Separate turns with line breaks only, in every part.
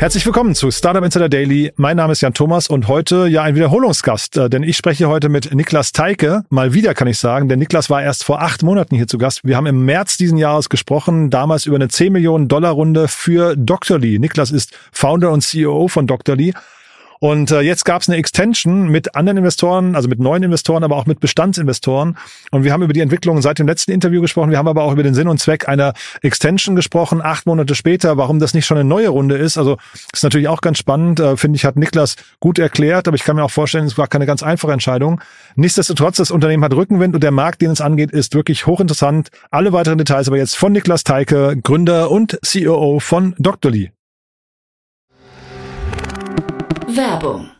Herzlich willkommen zu Startup Insider Daily. Mein Name ist Jan Thomas und heute ja ein Wiederholungsgast, äh, denn ich spreche heute mit Niklas Teike. Mal wieder kann ich sagen, denn Niklas war erst vor acht Monaten hier zu Gast. Wir haben im März diesen Jahres gesprochen, damals über eine 10 Millionen Dollar Runde für Doctorly. Niklas ist Founder und CEO von Doctorly und äh, jetzt gab es eine Extension mit anderen Investoren, also mit neuen Investoren, aber auch mit Bestandsinvestoren. Und wir haben über die Entwicklung seit dem letzten Interview gesprochen. Wir haben aber auch über den Sinn und Zweck einer Extension gesprochen, acht Monate später, warum das nicht schon eine neue Runde ist. Also ist natürlich auch ganz spannend, äh, finde ich, hat Niklas gut erklärt, aber ich kann mir auch vorstellen, es war keine ganz einfache Entscheidung. Nichtsdestotrotz, das Unternehmen hat Rückenwind und der Markt, den es angeht, ist wirklich hochinteressant. Alle weiteren Details aber jetzt von Niklas Teike, Gründer und CEO von Doctorly.
Werbung.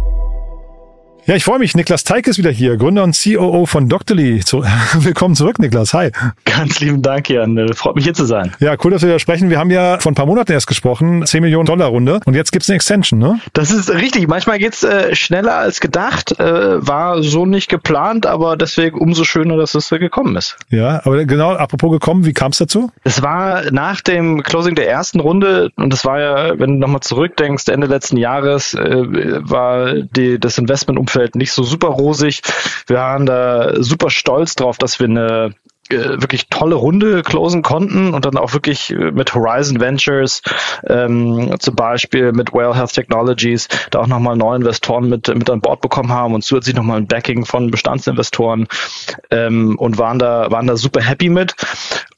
Ja, ich freue mich. Niklas Teike ist wieder hier, Gründer und COO von Doctorly. Zu, willkommen zurück, Niklas. Hi.
Ganz lieben Dank, Jan. Äh, freut mich hier zu sein.
Ja, cool, dass wir da sprechen. Wir haben ja vor ein paar Monaten erst gesprochen, 10 Millionen Dollar Runde. Und jetzt gibt's eine Extension, ne?
Das ist richtig. Manchmal geht's äh, schneller als gedacht. Äh, war so nicht geplant, aber deswegen umso schöner, dass es äh, gekommen ist.
Ja, aber genau, apropos gekommen, wie kam's dazu?
Es war nach dem Closing der ersten Runde, und das war ja, wenn du nochmal zurückdenkst, Ende letzten Jahres, äh, war die, das Investmentumfeld nicht so super rosig. Wir waren da super stolz drauf, dass wir eine äh, wirklich tolle Runde closen konnten und dann auch wirklich mit Horizon Ventures, ähm, zum Beispiel mit Well Health Technologies, da auch nochmal neue Investoren mit, mit an Bord bekommen haben und zusätzlich nochmal ein Backing von Bestandsinvestoren ähm, und waren da, waren da super happy mit.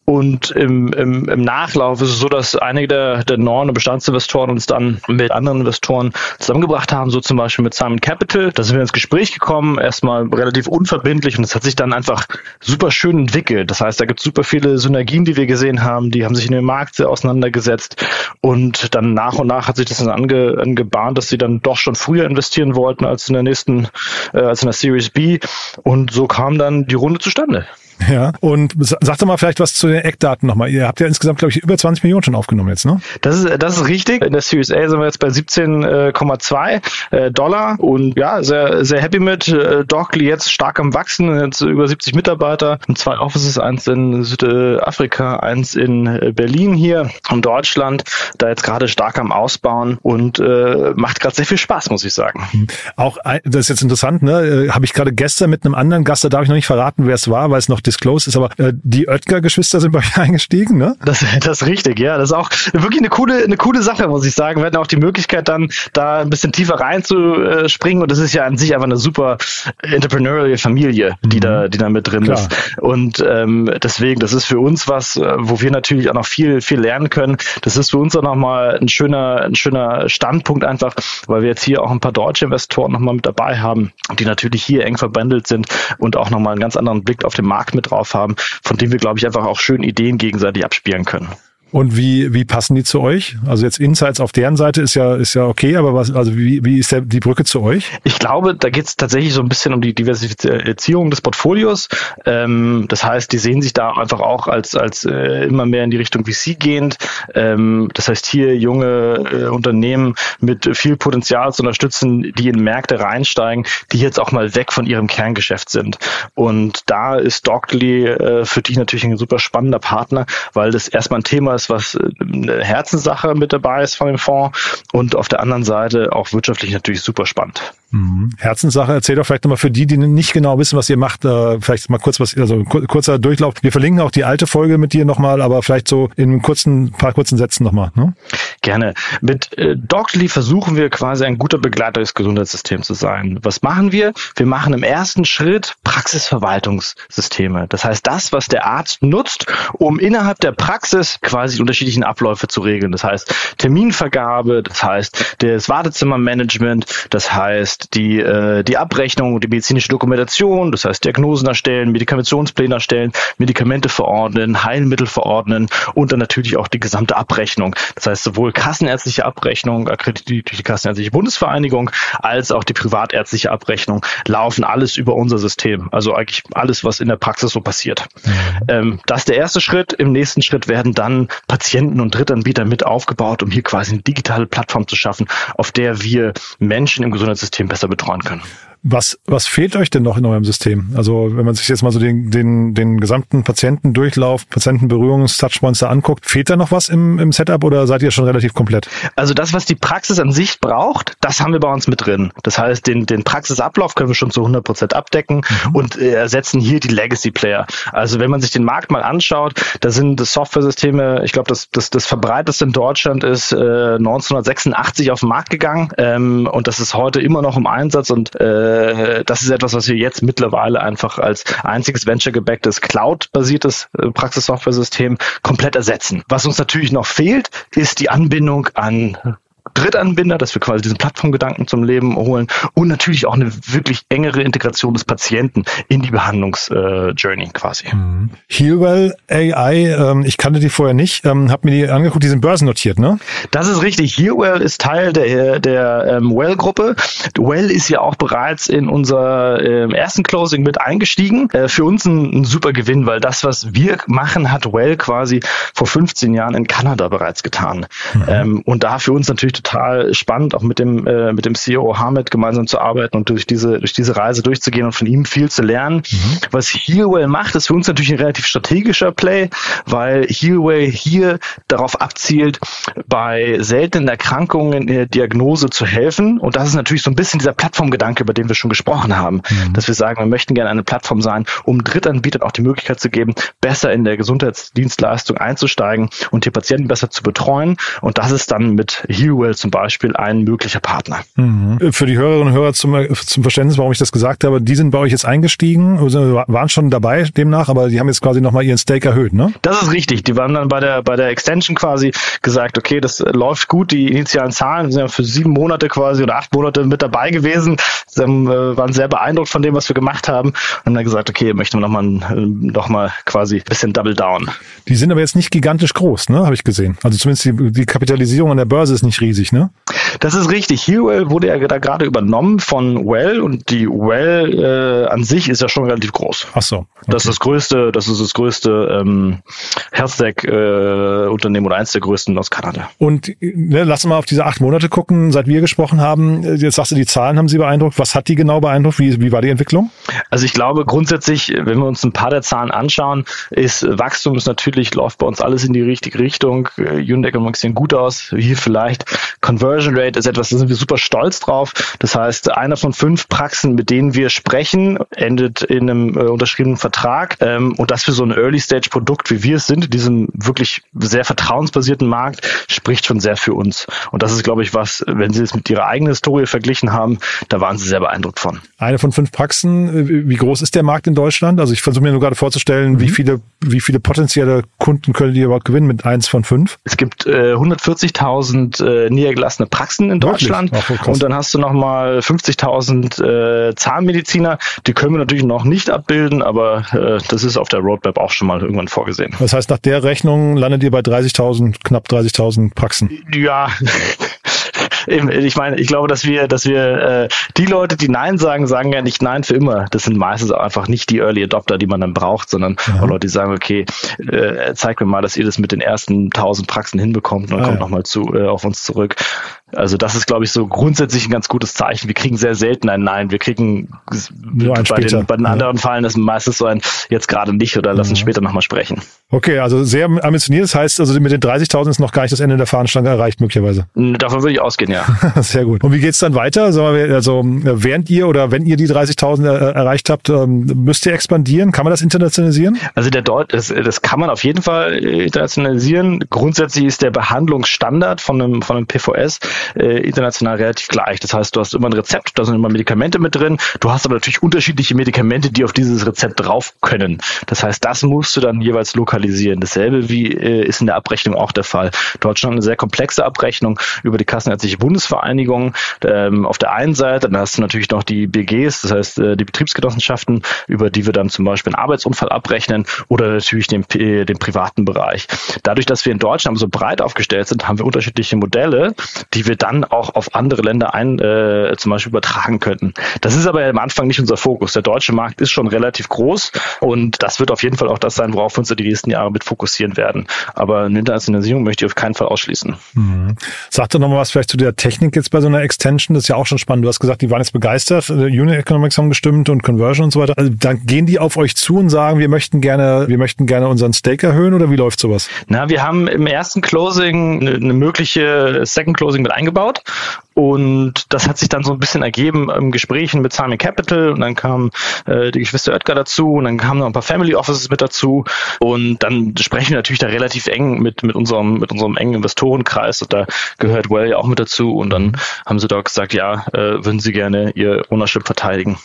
Und im, im, im Nachlauf ist es so, dass einige der, der neuen Bestandsinvestoren uns dann mit anderen Investoren zusammengebracht haben, so zum Beispiel mit Simon Capital. Da sind wir ins Gespräch gekommen, erstmal relativ unverbindlich und es hat sich dann einfach super schön entwickelt. Das heißt, da gibt es super viele Synergien, die wir gesehen haben, die haben sich in dem Markt sehr auseinandergesetzt und dann nach und nach hat sich das dann ange, angebahnt, dass sie dann doch schon früher investieren wollten als in der nächsten, äh, als in der Series B und so kam dann die Runde zustande.
Ja, und sag doch mal vielleicht was zu den Eckdaten nochmal. Ihr habt ja insgesamt, glaube ich, über 20 Millionen schon aufgenommen jetzt, ne?
Das ist, das ist richtig. In der Series A sind wir jetzt bei 17,2 äh, Dollar und ja, sehr, sehr happy mit. Äh, Dockley jetzt stark am Wachsen, jetzt über 70 Mitarbeiter, zwei Offices, eins in Südafrika, eins in äh, Berlin hier und Deutschland, da jetzt gerade stark am Ausbauen und äh, macht gerade sehr viel Spaß, muss ich sagen.
Hm. Auch, das ist jetzt interessant, ne? Habe ich gerade gestern mit einem anderen Gast, da darf ich noch nicht verraten, wer es war, weil es noch disclosed ist, aber äh, die Oetker-Geschwister sind bei euch eingestiegen, ne?
Das, das ist richtig, ja. Das ist auch wirklich eine coole, eine coole Sache, muss ich sagen. Wir hatten auch die Möglichkeit, dann da ein bisschen tiefer reinzuspringen und das ist ja an sich einfach eine super entrepreneurial Familie, die mhm. da, die da mit drin Klar. ist. Und ähm, deswegen, das ist für uns was, äh, wo wir natürlich auch noch viel, viel lernen können. Das ist für uns auch nochmal ein schöner, ein schöner Standpunkt einfach, weil wir jetzt hier auch ein paar deutsche Investoren nochmal mit dabei haben, die natürlich hier eng verbandelt sind und auch nochmal einen ganz anderen Blick auf den Markt mit drauf haben, von dem wir, glaube ich, einfach auch schön Ideen gegenseitig abspielen können.
Und wie, wie passen die zu euch? Also jetzt Insights auf deren Seite ist ja, ist ja okay, aber was, also wie, wie ist der, die Brücke zu euch?
Ich glaube, da geht es tatsächlich so ein bisschen um die Diversifizierung des Portfolios. Ähm, das heißt, die sehen sich da einfach auch als, als äh, immer mehr in die Richtung VC gehend. Ähm, das heißt, hier junge äh, Unternehmen mit viel Potenzial zu unterstützen, die in Märkte reinsteigen, die jetzt auch mal weg von ihrem Kerngeschäft sind. Und da ist Doctly äh, für dich natürlich ein super spannender Partner, weil das erstmal ein Thema ist, ist, was äh, eine Herzenssache mit dabei ist von dem Fonds und auf der anderen Seite auch wirtschaftlich natürlich super spannend.
Mhm. Herzenssache, erzähl doch vielleicht nochmal für die, die nicht genau wissen, was ihr macht, äh, vielleicht mal kurz was, also kurzer Durchlauf. Wir verlinken auch die alte Folge mit dir nochmal, aber vielleicht so in kurzen, paar kurzen Sätzen nochmal. Ne?
Gerne. Mit äh, Doctly versuchen wir quasi ein guter Begleiter des Gesundheitssystems zu sein. Was machen wir? Wir machen im ersten Schritt Praxisverwaltungssysteme. Das heißt, das, was der Arzt nutzt, um innerhalb der Praxis quasi die unterschiedlichen Abläufe zu regeln. Das heißt Terminvergabe, das heißt das Wartezimmermanagement, das heißt die, äh, die Abrechnung, die medizinische Dokumentation, das heißt Diagnosen erstellen, Medikamentionspläne erstellen, Medikamente verordnen, Heilmittel verordnen und dann natürlich auch die gesamte Abrechnung. Das heißt sowohl kassenärztliche Abrechnung, akkreditiert durch die Kassenärztliche Bundesvereinigung, als auch die privatärztliche Abrechnung laufen alles über unser System. Also eigentlich alles, was in der Praxis so passiert. Mhm. Ähm, das ist der erste Schritt. Im nächsten Schritt werden dann Patienten und Drittanbieter mit aufgebaut, um hier quasi eine digitale Plattform zu schaffen, auf der wir Menschen im Gesundheitssystem besser betreuen können.
Was, was fehlt euch denn noch in eurem System? Also wenn man sich jetzt mal so den, den, den gesamten Patientendurchlauf, Patientenberührungstouchpoints da anguckt, fehlt da noch was im, im Setup oder seid ihr schon relativ komplett?
Also das, was die Praxis an sich braucht, das haben wir bei uns mit drin. Das heißt, den, den Praxisablauf können wir schon zu 100 Prozent abdecken mhm. und äh, ersetzen hier die Legacy-Player. Also wenn man sich den Markt mal anschaut, da sind Software-Systeme, ich glaube, das, das, das verbreiteste in Deutschland ist äh, 1986 auf den Markt gegangen ähm, und das ist heute immer noch im Einsatz und äh, äh, das ist etwas, was wir jetzt mittlerweile einfach als einziges venture-gebacktes Cloud-basiertes äh, Praxissoftware-System komplett ersetzen. Was uns natürlich noch fehlt, ist die Anbindung an Drittanbinder, dass wir quasi diesen Plattformgedanken zum Leben holen und natürlich auch eine wirklich engere Integration des Patienten in die Behandlungsjourney äh, quasi.
Mhm. Healwell AI, ähm, ich kannte die vorher nicht, ähm, habe mir die angeguckt, die sind börsennotiert, ne?
Das ist richtig. Healwell ist Teil der, der ähm, Well-Gruppe. Well ist ja auch bereits in unser ähm, ersten Closing mit eingestiegen. Äh, für uns ein, ein super Gewinn, weil das, was wir machen, hat Well quasi vor 15 Jahren in Kanada bereits getan. Mhm. Ähm, und da für uns natürlich total spannend, auch mit dem, äh, mit dem CEO Hamid gemeinsam zu arbeiten und durch diese, durch diese Reise durchzugehen und von ihm viel zu lernen. Mhm. Was Healway macht, ist für uns natürlich ein relativ strategischer Play, weil Healway hier darauf abzielt, bei seltenen Erkrankungen in der Diagnose zu helfen. Und das ist natürlich so ein bisschen dieser Plattformgedanke, über den wir schon gesprochen haben, mhm. dass wir sagen, wir möchten gerne eine Plattform sein, um Drittanbietern auch die Möglichkeit zu geben, besser in der Gesundheitsdienstleistung einzusteigen und die Patienten besser zu betreuen. Und das ist dann mit Healway Google zum Beispiel ein möglicher Partner.
Mhm. Für die Hörerinnen und Hörer zum, zum Verständnis, warum ich das gesagt habe, die sind bei euch jetzt eingestiegen, also waren schon dabei demnach, aber die haben jetzt quasi nochmal ihren Stake erhöht, ne?
Das ist richtig. Die waren dann bei der, bei der Extension quasi gesagt, okay, das läuft gut, die initialen Zahlen sind ja für sieben Monate quasi oder acht Monate mit dabei gewesen. Sie haben, äh, waren sehr beeindruckt von dem, was wir gemacht haben und haben dann gesagt, okay, möchten wir nochmal noch mal quasi ein bisschen Double Down.
Die sind aber jetzt nicht gigantisch groß, ne? Habe ich gesehen. Also zumindest die, die Kapitalisierung an der Börse ist nicht riesig riesig, ne?
Das ist richtig. Hewell wurde ja da gerade übernommen von Well und die Well äh, an sich ist ja schon relativ groß.
Ach so. Okay.
Das ist das größte, das ist das größte ähm, Health-Tech äh, Unternehmen oder eins der größten aus Kanada.
Und ne, lass mal auf diese acht Monate gucken, seit wir gesprochen haben. Jetzt sagst du, die Zahlen haben Sie beeindruckt. Was hat die genau beeindruckt? Wie, wie war die Entwicklung?
Also ich glaube grundsätzlich, wenn wir uns ein paar der Zahlen anschauen, ist Wachstum ist natürlich läuft bei uns alles in die richtige Richtung. Äh, Unit Economics sehen gut aus. Hier vielleicht Conversion Rate ist etwas, da sind wir super stolz drauf. Das heißt, einer von fünf Praxen, mit denen wir sprechen, endet in einem äh, unterschriebenen Vertrag. Ähm, und das für so ein Early-Stage-Produkt, wie wir es sind, in diesem wirklich sehr vertrauensbasierten Markt, spricht schon sehr für uns. Und das ist, glaube ich, was, wenn Sie es mit Ihrer eigenen Historie verglichen haben, da waren Sie sehr beeindruckt von.
Eine von fünf Praxen, äh, wie groß ist der Markt in Deutschland? Also ich versuche mir nur gerade vorzustellen, mhm. wie viele, wie viele potenzielle Kunden können die überhaupt gewinnen mit eins von fünf?
Es gibt äh, 140.000 äh, niedergelassene Praxen in Deutschland. Ach, und dann hast du nochmal 50.000 äh, Zahnmediziner. Die können wir natürlich noch nicht abbilden, aber äh, das ist auf der Roadmap auch schon mal irgendwann vorgesehen.
Das heißt, nach der Rechnung landet ihr bei 30.000, knapp 30.000 Praxen.
Ja, ich meine, ich glaube, dass wir, dass wir äh, die Leute, die Nein sagen, sagen ja nicht Nein für immer. Das sind meistens einfach nicht die Early Adopter, die man dann braucht, sondern ja. Leute, die sagen, okay, äh, zeig mir mal, dass ihr das mit den ersten tausend Praxen hinbekommt und dann ah, kommt ja. nochmal zu äh, auf uns zurück. Also das ist, glaube ich, so grundsätzlich ein ganz gutes Zeichen. Wir kriegen sehr selten ein Nein. Wir kriegen
Nur ein
bei,
später.
den, bei den
Ja.
anderen Fallen ist meistens so ein jetzt gerade nicht oder lassen später nochmal sprechen.
Okay, also sehr ambitioniert. Das heißt, also mit den 30.000 ist noch gar nicht das Ende der Fahnenstange erreicht, möglicherweise.
Davon würde ich ausgehen, ja.
Sehr gut. Und wie geht's dann weiter? Also während ihr oder wenn ihr die 30.000 er- erreicht habt, ähm, müsst ihr expandieren? Kann man das internationalisieren?
Also der Deut das, das kann man auf jeden Fall äh, internationalisieren. Grundsätzlich ist der Behandlungsstandard von einem, von einem PVS äh, international relativ gleich. Das heißt, du hast immer ein Rezept, da sind immer Medikamente mit drin. Du hast aber natürlich unterschiedliche Medikamente, die auf dieses Rezept drauf können. Das heißt, das musst du dann jeweils lokalisieren. Dasselbe wie äh, ist in der Abrechnung auch der Fall. Deutschland eine sehr komplexe Abrechnung über die Kassenärztliche Bundesvereinigung. Ähm, auf der einen Seite, dann hast du natürlich noch die BGs, das heißt äh, die Betriebsgenossenschaften, über die wir dann zum Beispiel einen Arbeitsunfall abrechnen oder natürlich den, P- den privaten Bereich. Dadurch, dass wir in Deutschland so breit aufgestellt sind, haben wir unterschiedliche Modelle, die wir dann auch auf andere Länder ein, äh, zum Beispiel übertragen könnten. Das ist aber am Anfang nicht unser Fokus. Der deutsche Markt ist schon relativ groß und das wird auf jeden Fall auch das sein, worauf wir uns die nächsten Jahre mit fokussieren werden. Aber eine Internationalisierung möchte ich auf keinen Fall ausschließen.
Sag doch nochmal was vielleicht zu der Technik jetzt bei so einer Extension. Das ist ja auch schon spannend. Du hast gesagt, die waren jetzt begeistert. äh, Unit Economics haben gestimmt und Conversion und so weiter. Also dann gehen die auf euch zu und sagen, wir möchten gerne, wir möchten gerne unseren Stake erhöhen oder wie läuft sowas?
Na, wir haben im ersten Closing eine, eine mögliche Second Closing mit eingebaut. Und das hat sich dann so ein bisschen ergeben im Gesprächen mit Simon Capital. Und dann kam äh, die Geschwister Oetker dazu. Und dann kamen noch ein paar Family Offices mit dazu. Und dann sprechen wir natürlich da relativ eng mit mit unserem mit unserem engen Investorenkreis. Und da gehört Well ja auch mit dazu. Und dann haben sie dort gesagt, ja, äh, würden sie gerne ihr Ownership verteidigen.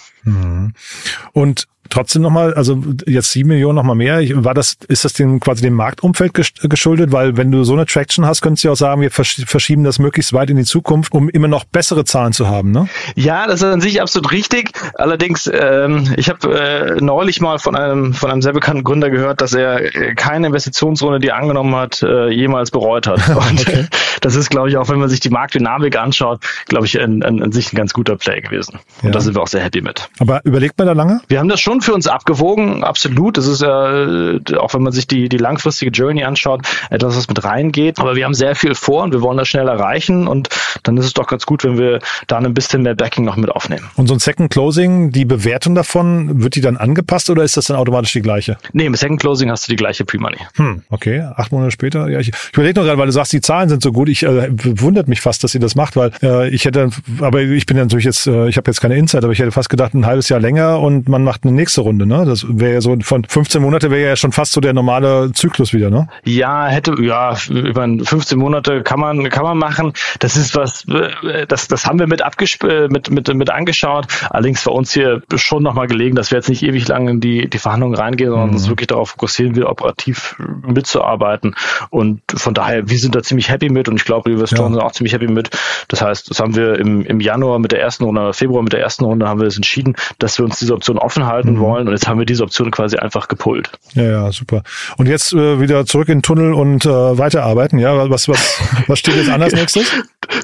Und trotzdem nochmal, also jetzt sieben Millionen nochmal mehr. War das, ist das dem quasi dem Marktumfeld gesch- geschuldet? Weil wenn du so eine Traction hast, könntest du ja auch sagen, wir versch- verschieben das möglichst weit in die Zukunft, um immer noch bessere Zahlen zu haben, ne?
Ja, das ist an sich absolut richtig. Allerdings, ähm, ich habe äh, neulich mal von einem von einem sehr bekannten Gründer gehört, dass er äh, keine Investitionsrunde, die er angenommen hat, äh, jemals bereut hat. Und äh, das ist, glaube ich, auch wenn man sich die Marktdynamik anschaut, glaube ich, an, an, an sich ein ganz guter Play gewesen. Und
Ja.
da sind wir auch sehr happy mit.
Aber überlegt man da lange?
Wir haben das schon für uns abgewogen, absolut. Das ist ja, äh, auch wenn man sich die, die langfristige Journey anschaut, etwas, was mit reingeht. Aber wir haben sehr viel vor und wir wollen das schnell erreichen. Und dann ist es doch ganz gut, wenn wir da ein bisschen mehr Backing noch mit aufnehmen.
Und so ein Second Closing, die Bewertung davon, wird die dann angepasst oder ist das dann automatisch die gleiche?
Nee, im Second Closing hast du die gleiche Pre-Money.
Hm, okay, acht Monate später. Ja, ich, ich überlege noch gerade, weil du sagst, die Zahlen sind so gut. Ich äh, wundert mich fast, dass ihr das macht, weil äh, ich hätte, aber ich bin natürlich jetzt, äh, ich habe jetzt keine Insight, aber ich hätte fast gedacht, ein halbes Jahr länger und man macht eine nächste Runde. Ne, das wäre ja so von 15 Monate wäre ja schon fast so der normale Zyklus wieder. Ne?
Ja, hätte, ja, über 15 Monate kann man, kann man machen. Das ist was, äh, das, das haben wir mit abgesp äh, mit, mit, mit angeschaut. Allerdings war uns hier schon nochmal gelegen, dass wir jetzt nicht ewig lang in die, die Verhandlungen reingehen, sondern uns wirklich darauf fokussieren, wieder operativ mitzuarbeiten. Und von daher, wir sind da ziemlich happy mit und ich glaube, die Investoren
Ja.
sind auch ziemlich happy mit. Das heißt, das haben wir im, im Januar mit der ersten Runde, Februar mit der ersten Runde haben wir es entschieden, dass wir uns diese Option offen halten wollen und jetzt haben wir diese Option quasi einfach gepullt.
Ja, ja, super. Und jetzt äh, wieder zurück in den Tunnel und äh, weiterarbeiten. Ja, was, was, was steht jetzt an als nächstes?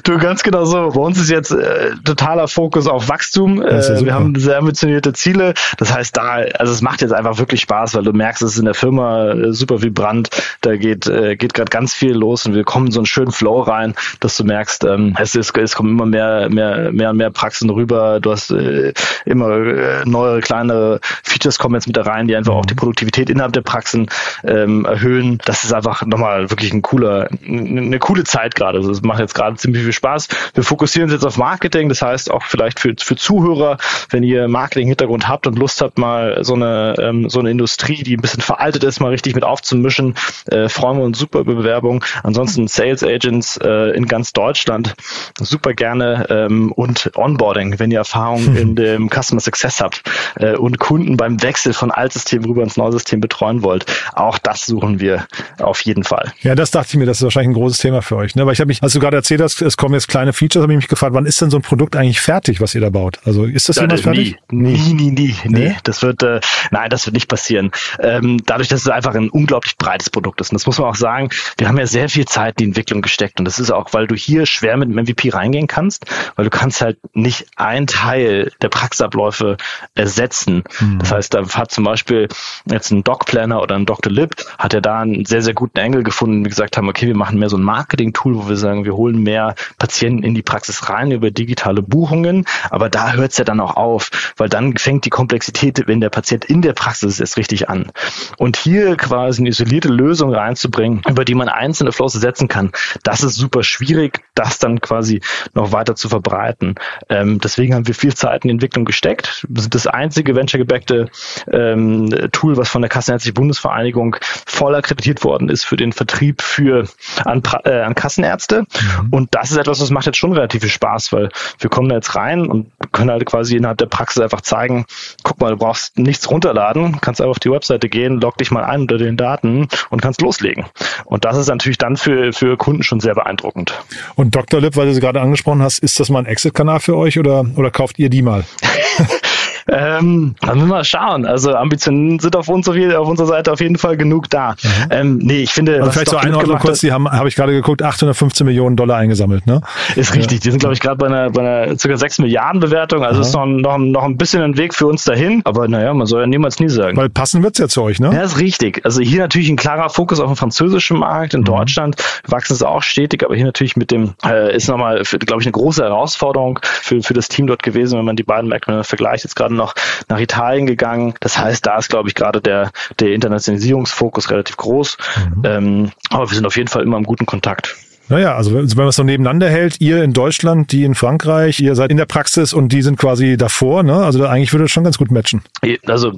Du, ganz genau so. Bei uns ist jetzt äh, totaler Fokus auf Wachstum.
Ja
Äh,
super.
wir haben sehr ambitionierte Ziele. Das heißt, da, also es macht jetzt einfach wirklich Spaß, weil du merkst, es ist in der Firma äh, super vibrant. Da geht, äh, geht gerade ganz viel los und wir kommen in so einen schönen Flow rein, dass du merkst, ähm, es, ist, es kommen immer mehr, mehr, mehr und mehr Praxen rüber. Du hast äh, immer äh, neue kleine Features kommen jetzt mit da rein, die einfach auch die Produktivität innerhalb der Praxen ähm, erhöhen. Das ist einfach nochmal wirklich ein cooler, eine coole Zeit gerade. Also es macht jetzt gerade ziemlich viel Spaß. Wir fokussieren uns jetzt auf Marketing, das heißt auch vielleicht für, für Zuhörer, wenn ihr Marketing-Hintergrund habt und Lust habt, mal so eine, ähm, so eine Industrie, die ein bisschen veraltet ist, mal richtig mit aufzumischen, äh, freuen wir uns super über Bewerbung. Ansonsten Sales Agents äh, in ganz Deutschland super gerne ähm, und Onboarding, wenn ihr Erfahrung in dem Customer Success habt äh, und Kunden beim Wechsel von Altsystem rüber ins Neusystem betreuen wollt. Auch das suchen wir auf jeden Fall.
Ja, das dachte ich mir, das ist wahrscheinlich ein großes Thema für euch. Ne? Weil ich habe mich, als du gerade erzählt hast, es kommen jetzt kleine Features, habe ich mich gefragt, wann ist denn so ein Produkt eigentlich fertig, was ihr da baut? Also ist das jemals fertig?
Nie, nie, nie, nie,
Nee?
nee. Das wird, äh, nein, das wird nicht passieren. Ähm, dadurch, dass es einfach ein unglaublich breites Produkt ist. Und das muss man auch sagen, wir haben ja sehr viel Zeit in die Entwicklung gesteckt. Und das ist auch, weil du hier schwer mit dem MVP reingehen kannst, weil du kannst halt nicht ein Teil der Praxisabläufe ersetzen. Das heißt, da hat zum Beispiel jetzt ein Doc-Planner oder ein Dr. Lib, hat ja da einen sehr, sehr guten Angle gefunden, wie gesagt haben, okay, wir machen mehr so ein Marketing-Tool, wo wir sagen, wir holen mehr Patienten in die Praxis rein über digitale Buchungen, aber da hört es ja dann auch auf, weil dann fängt die Komplexität, wenn der Patient in der Praxis ist, richtig an. Und hier quasi eine isolierte Lösung reinzubringen, über die man einzelne Flows setzen kann, das ist super schwierig, das dann quasi noch weiter zu verbreiten. Ähm, deswegen haben wir viel Zeit in die Entwicklung gesteckt. Wir sind das einzige venture-gebackte ähm, Tool, was von der Kassenärztlichen Bundesvereinigung voll akkreditiert worden ist für den Vertrieb für an, äh, an Kassenärzte. Mhm. Und das ist etwas, was macht jetzt schon relativ viel Spaß, weil wir kommen da jetzt rein und können halt quasi innerhalb der Praxis einfach zeigen, guck mal, du brauchst nichts runterladen, kannst einfach auf die Webseite gehen, log dich mal ein unter den Daten und kannst loslegen. Und das ist natürlich dann für, für Kunden schon sehr beeindruckend.
Und Dr. Lip, weil du sie gerade angesprochen hast, ist das mal ein Exit-Kanal für euch oder, oder kauft ihr die mal?
Ähm, dann müssen wir mal schauen. Also Ambitionen sind auf unserer, auf unserer Seite auf jeden Fall genug da. Mhm.
Ähm, nee, ich finde, also vielleicht zur Einordnung kurz, die haben, habe ich gerade geguckt, 815 Millionen Dollar eingesammelt, ne?
Ist richtig. Die sind, glaube ich, gerade bei einer, bei einer ca. 6 Milliarden Bewertung. Also mhm. ist noch, noch, noch ein bisschen ein Weg für uns dahin. Aber naja, man soll ja niemals nie sagen.
Weil passen wird's ja zu euch, ne?
Ja, ist richtig. Also hier natürlich ein klarer Fokus auf den französischen Markt. In mhm. Deutschland wachsen sie auch stetig, aber hier natürlich mit dem, äh, ist nochmal, glaube ich, eine große Herausforderung für, für das Team dort gewesen, wenn man die beiden Märkte vergleicht. Jetzt gerade noch nach Italien gegangen. Das heißt, da ist, glaube ich, gerade der, der Internationalisierungsfokus relativ groß. Mhm. Ähm, aber wir sind auf jeden Fall immer im guten Kontakt.
Naja, also wenn man es so nebeneinander hält, ihr in Deutschland, die in Frankreich, ihr seid in der Praxis und die sind quasi davor, ne? Also eigentlich würde es schon ganz gut matchen.
Also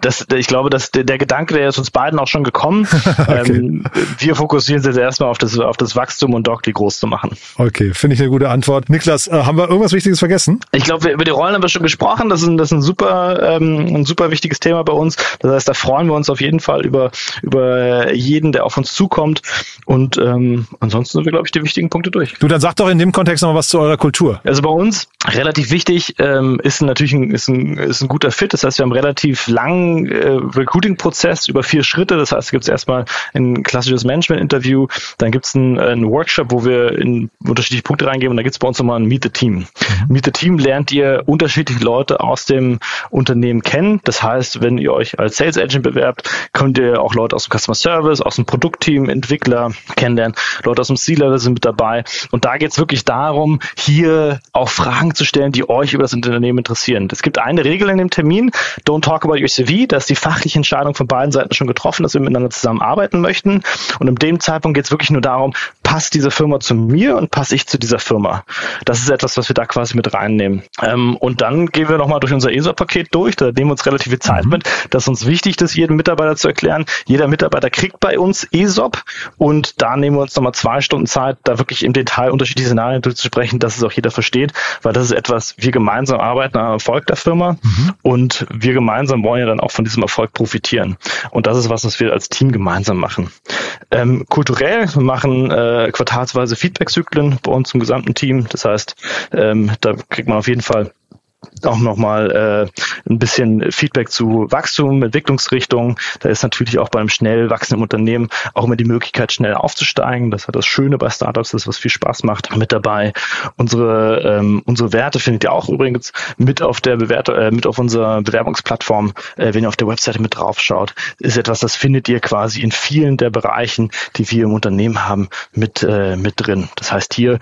das, ich glaube, dass der, der Gedanke, der ist uns beiden auch schon gekommen. okay. ähm, wir fokussieren jetzt erstmal auf das, auf das Wachstum und die groß zu machen.
Okay, finde ich eine gute Antwort. Niklas, äh, haben wir irgendwas Wichtiges vergessen?
Ich glaube, über die Rollen haben wir schon gesprochen. Das ist ein, das ist ein super, ähm, ein super wichtiges Thema bei uns. Das heißt, da freuen wir uns auf jeden Fall über, über jeden, der auf uns zukommt. Und ähm, ansonsten ansonsten sind wir, glaube ich, die wichtigen Punkte durch.
Du, dann sag doch in dem Kontext noch was zu eurer Kultur.
Also bei uns relativ wichtig ähm, ist natürlich ein, ist, ein, ist ein guter Fit. Das heißt, wir haben einen relativ langen äh, Recruiting-Prozess über vier Schritte. Das heißt, es gibt erstmal ein klassisches Management-Interview, dann gibt es einen, einen, Workshop, wo wir in unterschiedliche Punkte reingehen und dann gibt es bei uns nochmal ein Meet the Team. Mhm. Meet the Team lernt ihr unterschiedliche Leute aus dem Unternehmen kennen. Das heißt, wenn ihr euch als Sales Agent bewerbt, könnt ihr auch Leute aus dem Customer Service, aus dem Produktteam, Entwickler kennenlernen, Leute aus dem C-Level sind mit dabei. Und da geht es wirklich darum, hier auch Fragen zu stellen, die euch über das Unternehmen interessieren. Es gibt eine Regel in dem Termin, don't talk about your CV, da ist die fachliche Entscheidung von beiden Seiten schon getroffen, dass wir miteinander zusammenarbeiten möchten. Und in dem Zeitpunkt geht es wirklich nur darum, passt diese Firma zu mir und passe ich zu dieser Firma. Das ist etwas, was wir da quasi mit reinnehmen. Ähm, und dann gehen wir nochmal durch unser ESA-Paket durch, da nehmen wir uns relativ viel Zeit mhm. mit. Das ist uns wichtig, das jedem Mitarbeiter zu erklären. Jeder Mitarbeiter kriegt bei uns ESOP und da nehmen wir uns nochmal zwei Stunden Zeit, da wirklich im Detail unterschiedliche Szenarien durchzusprechen, dass es auch jeder versteht, weil das ist etwas, wir gemeinsam arbeiten am Erfolg der Firma mhm. und wir gemeinsam wollen ja dann auch von diesem Erfolg profitieren. Und das ist was, was wir als Team gemeinsam machen. Ähm, kulturell machen äh, quartalsweise Feedback-Zyklen bei uns im gesamten Team. Das heißt, ähm, da kriegt man auf jeden Fall auch nochmal äh, ein bisschen Feedback zu Wachstum, Entwicklungsrichtung. Da ist natürlich auch beim schnell wachsenden Unternehmen auch immer die Möglichkeit, schnell aufzusteigen. Das hat das Schöne bei Startups, das was viel Spaß macht, mit dabei. Unsere ähm, unsere Werte findet ihr auch übrigens mit auf der Bewertung, äh, mit auf unserer Bewerbungsplattform, äh, wenn ihr auf der Webseite mit drauf schaut. Ist etwas, das findet ihr quasi in vielen der Bereichen, die wir im Unternehmen haben, mit äh, mit drin. Das heißt hier,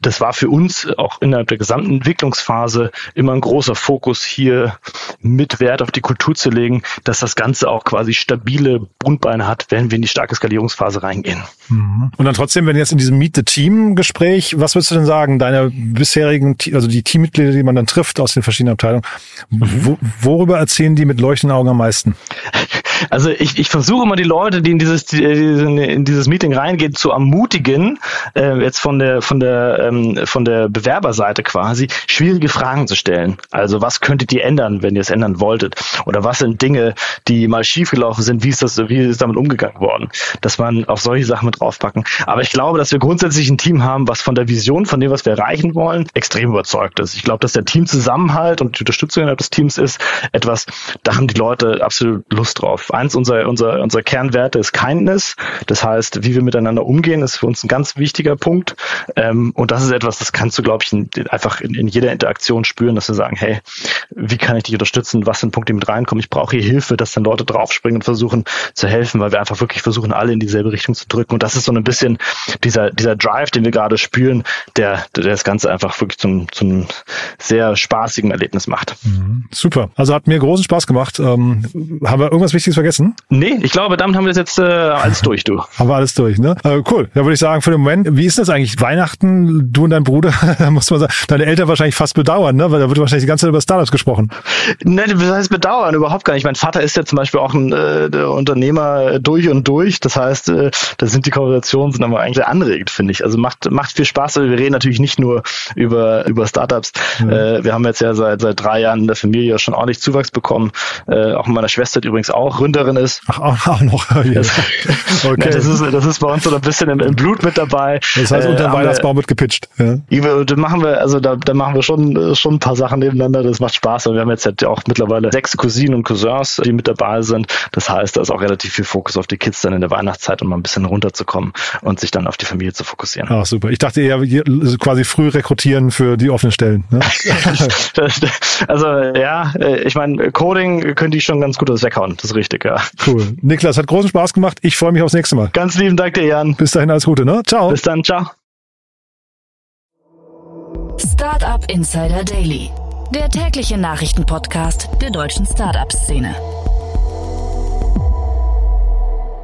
das war für uns auch innerhalb der gesamten Entwicklungsphase immer ein großer Fokus hier mit Wert auf die Kultur zu legen, dass das Ganze auch quasi stabile Grundbeine hat, wenn wir in die starke Skalierungsphase reingehen.
Mhm. Und dann trotzdem, wenn jetzt in diesem Meet the Team Gespräch, was würdest du denn sagen, deine bisherigen, also die Teammitglieder, die man dann trifft aus den verschiedenen Abteilungen, mhm. worüber erzählen die mit leuchtenden Augen am meisten?
Also ich, ich versuche immer die Leute, die in dieses, in dieses Meeting reingehen, zu ermutigen, äh, jetzt von der, von der, ähm, von der Bewerberseite quasi, schwierige Fragen zu stellen. Also was könntet ihr ändern, wenn ihr es ändern wolltet? Oder was sind Dinge, die mal schiefgelaufen sind? Wie ist das, wie ist damit umgegangen worden? Dass man auf solche Sachen mit draufpacken. Aber ich glaube, dass wir grundsätzlich ein Team haben, was von der Vision, von dem, was wir erreichen wollen, extrem überzeugt ist. Ich glaube, dass der Teamzusammenhalt und die Unterstützung des Teams ist etwas, da haben die Leute absolut Lust drauf eins unserer, unserer, unserer Kernwerte ist Kindness. Das heißt, wie wir miteinander umgehen, ist für uns ein ganz wichtiger Punkt. Ähm, und das ist etwas, das kannst du, glaube ich, in, einfach in, in jeder Interaktion spüren, dass wir sagen, hey, wie kann ich dich unterstützen? Was sind Punkte, die mit reinkommen? Ich brauche hier Hilfe, dass dann Leute draufspringen und versuchen zu helfen, weil wir einfach wirklich versuchen, alle in dieselbe Richtung zu drücken. Und das ist so ein bisschen dieser, dieser Drive, den wir gerade spüren, der, der das Ganze einfach wirklich zum, zum sehr spaßigen Erlebnis macht.
Mhm. Super. Also hat mir großen Spaß gemacht. Ähm, haben wir irgendwas Wichtiges vergessen?
Nee, ich glaube, damit haben wir das jetzt äh, alles durch, du.
haben wir alles durch, ne? Äh, cool. Da würde ich sagen, für den Moment, wie ist das eigentlich? Weihnachten, du und dein Bruder, muss man sagen, deine Eltern wahrscheinlich fast bedauern, ne? Weil da wird wahrscheinlich die ganze Zeit über Startups gesprochen.
Nein, das heißt bedauern, überhaupt gar nicht. Mein Vater ist ja zum Beispiel auch ein äh, Unternehmer durch und durch. Das heißt, äh, da sind die Konversationen sind aber eigentlich anregend, finde ich. Also macht, macht viel Spaß. Wir reden natürlich nicht nur über, über Startups. Mhm. Äh, wir haben jetzt ja seit, seit drei Jahren in der Familie schon ordentlich Zuwachs bekommen. Äh, auch meiner Schwester, die übrigens auch Gründerin ist.
Ach, auch noch.
Das, okay. das, ist, das ist bei uns so ein bisschen im, im Blut mit dabei.
Das heißt, unter dem äh, Weihnachtsbaum wird gepitcht.
Ja. Da machen wir, also da, da machen wir schon, schon ein paar Sachen nebeneinander. Das macht Spaß. Und wir haben jetzt halt auch mittlerweile sechs Cousinen und Cousins, die mit dabei sind. Das heißt, da ist auch relativ viel Fokus auf die Kids dann in der Weihnachtszeit, um mal ein bisschen runterzukommen und sich dann auf die Familie zu fokussieren.
Ach, super. Ich dachte eher quasi früh rekrutieren für die offenen Stellen. Ne?
also ja, äh, ich meine, Coding könnte ich schon ganz gut das weghauen. Das ist richtig, ja.
Cool. Niklas, hat großen Spaß gemacht. Ich freue mich aufs nächste Mal.
Ganz lieben Dank dir, Jan.
Bis dahin alles Gute, ne? Ciao.
Bis dann, ciao.
Startup Insider Daily, der tägliche Nachrichtenpodcast der deutschen Startup-Szene.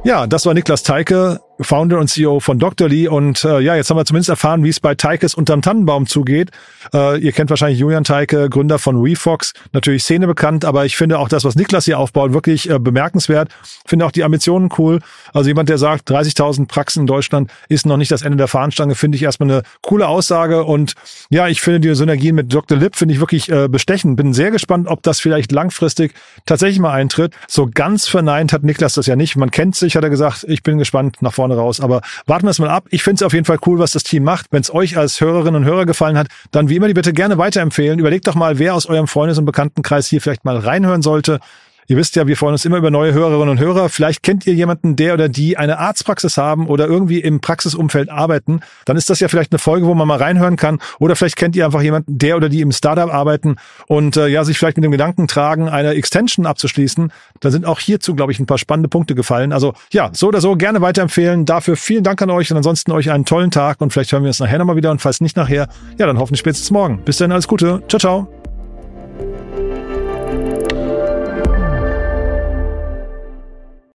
Ja, das war Niklas Teike, Founder und CEO von Dr. Lee. Und äh, ja, jetzt haben wir zumindest erfahren, wie es bei Teikes unterm Tannenbaum zugeht. Äh, ihr kennt wahrscheinlich Julian Teike, Gründer von WeFox, natürlich Szene bekannt, aber ich finde auch das, was Niklas hier aufbaut, wirklich äh, bemerkenswert. Finde auch die Ambitionen cool. Also jemand, der sagt, 30.000 Praxen in Deutschland ist noch nicht das Ende der Fahnenstange, finde ich erstmal eine coole Aussage. Und ja, ich finde die Synergien mit Dr. Lip finde ich wirklich äh, bestechend. Bin sehr gespannt, ob das vielleicht langfristig tatsächlich mal eintritt. So ganz verneint hat Niklas das ja nicht. Man kennt sich, hat er gesagt. Ich bin gespannt nach vorne raus. Aber warten wir es mal ab. Ich finde es auf jeden Fall cool, was das Team macht. Wenn es euch als Hörerinnen und Hörer gefallen hat, dann wie immer die bitte gerne weiterempfehlen. Überlegt doch mal, wer aus eurem Freundes- und Bekanntenkreis hier vielleicht mal reinhören sollte. Ihr wisst ja, wir freuen uns immer über neue Hörerinnen und Hörer. Vielleicht kennt ihr jemanden, der oder die eine Arztpraxis haben oder irgendwie im Praxisumfeld arbeiten. Dann ist das ja vielleicht eine Folge, wo man mal reinhören kann. Oder vielleicht kennt ihr einfach jemanden, der oder die im Startup arbeiten und äh, ja sich vielleicht mit dem Gedanken tragen, eine Extension abzuschließen. Da sind auch hierzu, glaube ich, ein paar spannende Punkte gefallen. Also ja, so oder so gerne weiterempfehlen. Dafür vielen Dank an euch und ansonsten euch einen tollen Tag und vielleicht hören wir uns nachher nochmal wieder und falls nicht nachher, ja, dann hoffentlich spätestens morgen. Bis dann, alles Gute. Ciao, ciao.